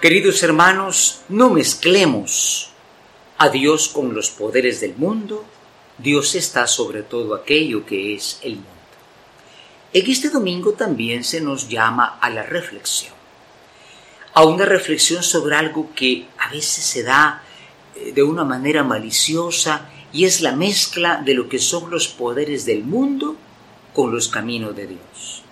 Queridos hermanos, no mezclemos a Dios con los poderes del mundo. Dios está sobre todo aquello que es el mundo. En este domingo también se nos llama a la reflexión, a una reflexión sobre algo que a veces se da eh, de una manera maliciosa y es la mezcla de lo que son los poderes del mundo con los caminos de Dios.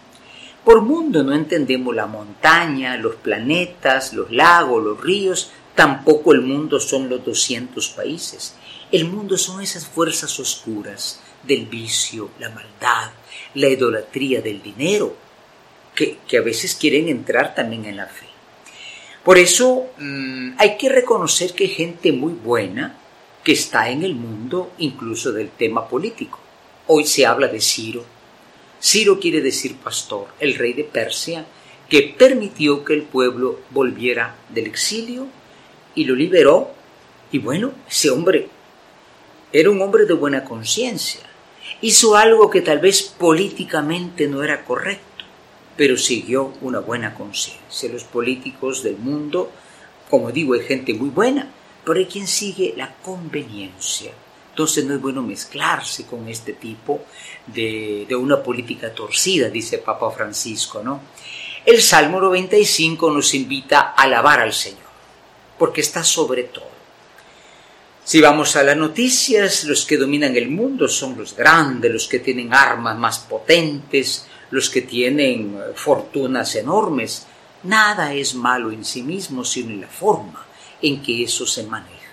Por mundo no entendemos la montaña, los planetas, los lagos, los ríos, tampoco el mundo son los 200 países. El mundo son esas fuerzas oscuras del vicio, la maldad, la idolatría del dinero, que, a veces quieren entrar también en la fe. Por eso mm, hay que reconocer que hay gente muy buena que está en el mundo incluso del tema político. Hoy se habla de Ciro. Ciro quiere decir pastor, el rey de Persia, que permitió que el pueblo volviera del exilio y lo liberó. Y bueno, ese hombre era un hombre de buena conciencia hizo algo que tal vez políticamente no era correcto, pero siguió una buena conciencia. Los políticos del mundo, como digo, hay gente muy buena, pero hay quien sigue la conveniencia. Entonces no es bueno mezclarse con este tipo de, una política torcida, dice Papa Francisco, ¿no? El Salmo 95 nos invita a alabar al Señor, porque está sobre todo. Si vamos a las noticias, los que dominan el mundo son los grandes, los que tienen armas más potentes, los que tienen eh, fortunas enormes. Nada es malo en sí mismo, sino en la forma en que eso se maneja.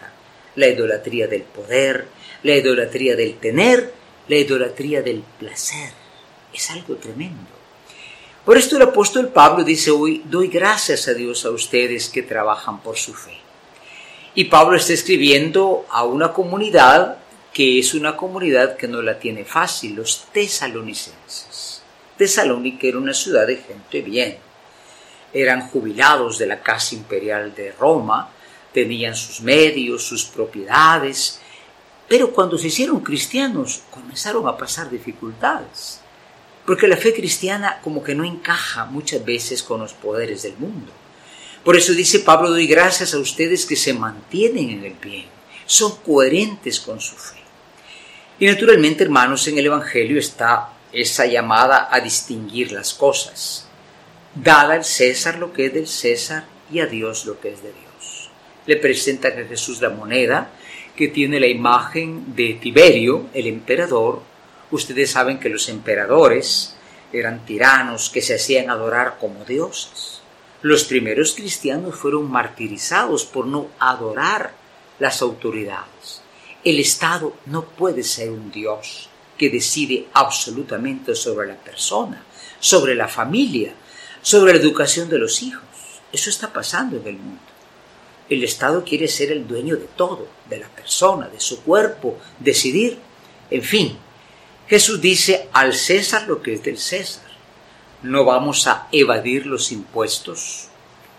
La idolatría del poder, la idolatría del tener, la idolatría del placer. Es algo tremendo. Por esto el apóstol Pablo dice hoy, doy gracias a Dios a ustedes que trabajan por su fe. Y Pablo está escribiendo a una comunidad que es una comunidad que no la tiene fácil, los tesalonicenses. Tesalónica era una ciudad de gente bien. Eran jubilados de la Casa Imperial de Roma, tenían sus medios, sus propiedades, pero cuando se hicieron cristianos comenzaron a pasar dificultades, porque la fe cristiana como que no encaja muchas veces con los poderes del mundo. Por eso dice Pablo, doy gracias a ustedes que se mantienen en el bien, son coherentes con su fe. Y naturalmente, hermanos, en el Evangelio está esa llamada a distinguir las cosas. Dada al César lo que es del César y a Dios lo que es de Dios. Le presenta a Jesús la moneda que tiene la imagen de Tiberio, el emperador. Ustedes saben que los emperadores eran tiranos que se hacían adorar como dioses. Los primeros cristianos fueron martirizados por no adorar las autoridades. El Estado no puede ser un Dios que decide absolutamente sobre la persona, sobre la familia, sobre la educación de los hijos. Eso está pasando en el mundo. El Estado quiere ser el dueño de todo, de la persona, de su cuerpo, decidir. En fin, Jesús dice al César lo que es del César no vamos a evadir los impuestos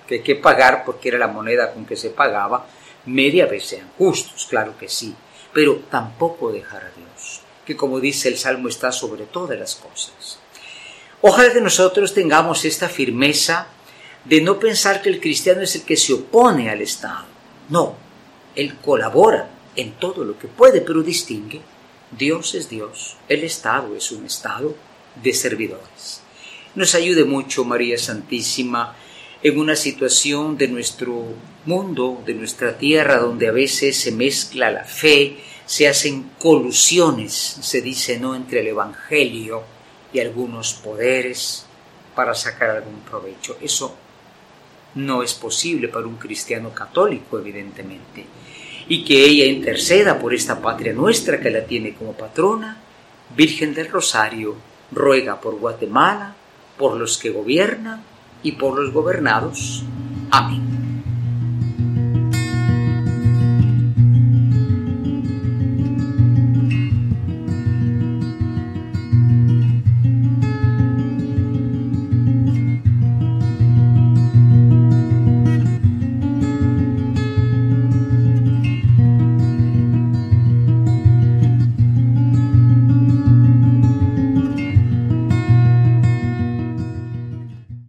que hay que pagar porque era la moneda con que se pagaba, media vez sean justos, claro que sí, pero tampoco dejar a Dios, que como dice el Salmo está sobre todas las cosas. Ojalá que nosotros tengamos esta firmeza de no pensar que el cristiano es el que se opone al Estado. No, él colabora en todo lo que puede, pero distingue. Dios es Dios, el Estado es un Estado de servidores. Nos ayude mucho María Santísima en una situación de nuestro mundo, de nuestra tierra, donde a veces se mezcla la fe, se hacen colusiones, se dice, ¿no?, entre el Evangelio y algunos poderes para sacar algún provecho. Eso no es posible para un cristiano católico, evidentemente. Y que ella interceda por esta patria nuestra que la tiene como patrona, Virgen del Rosario, ruega por Guatemala, por los que gobiernan y por los gobernados. Amén.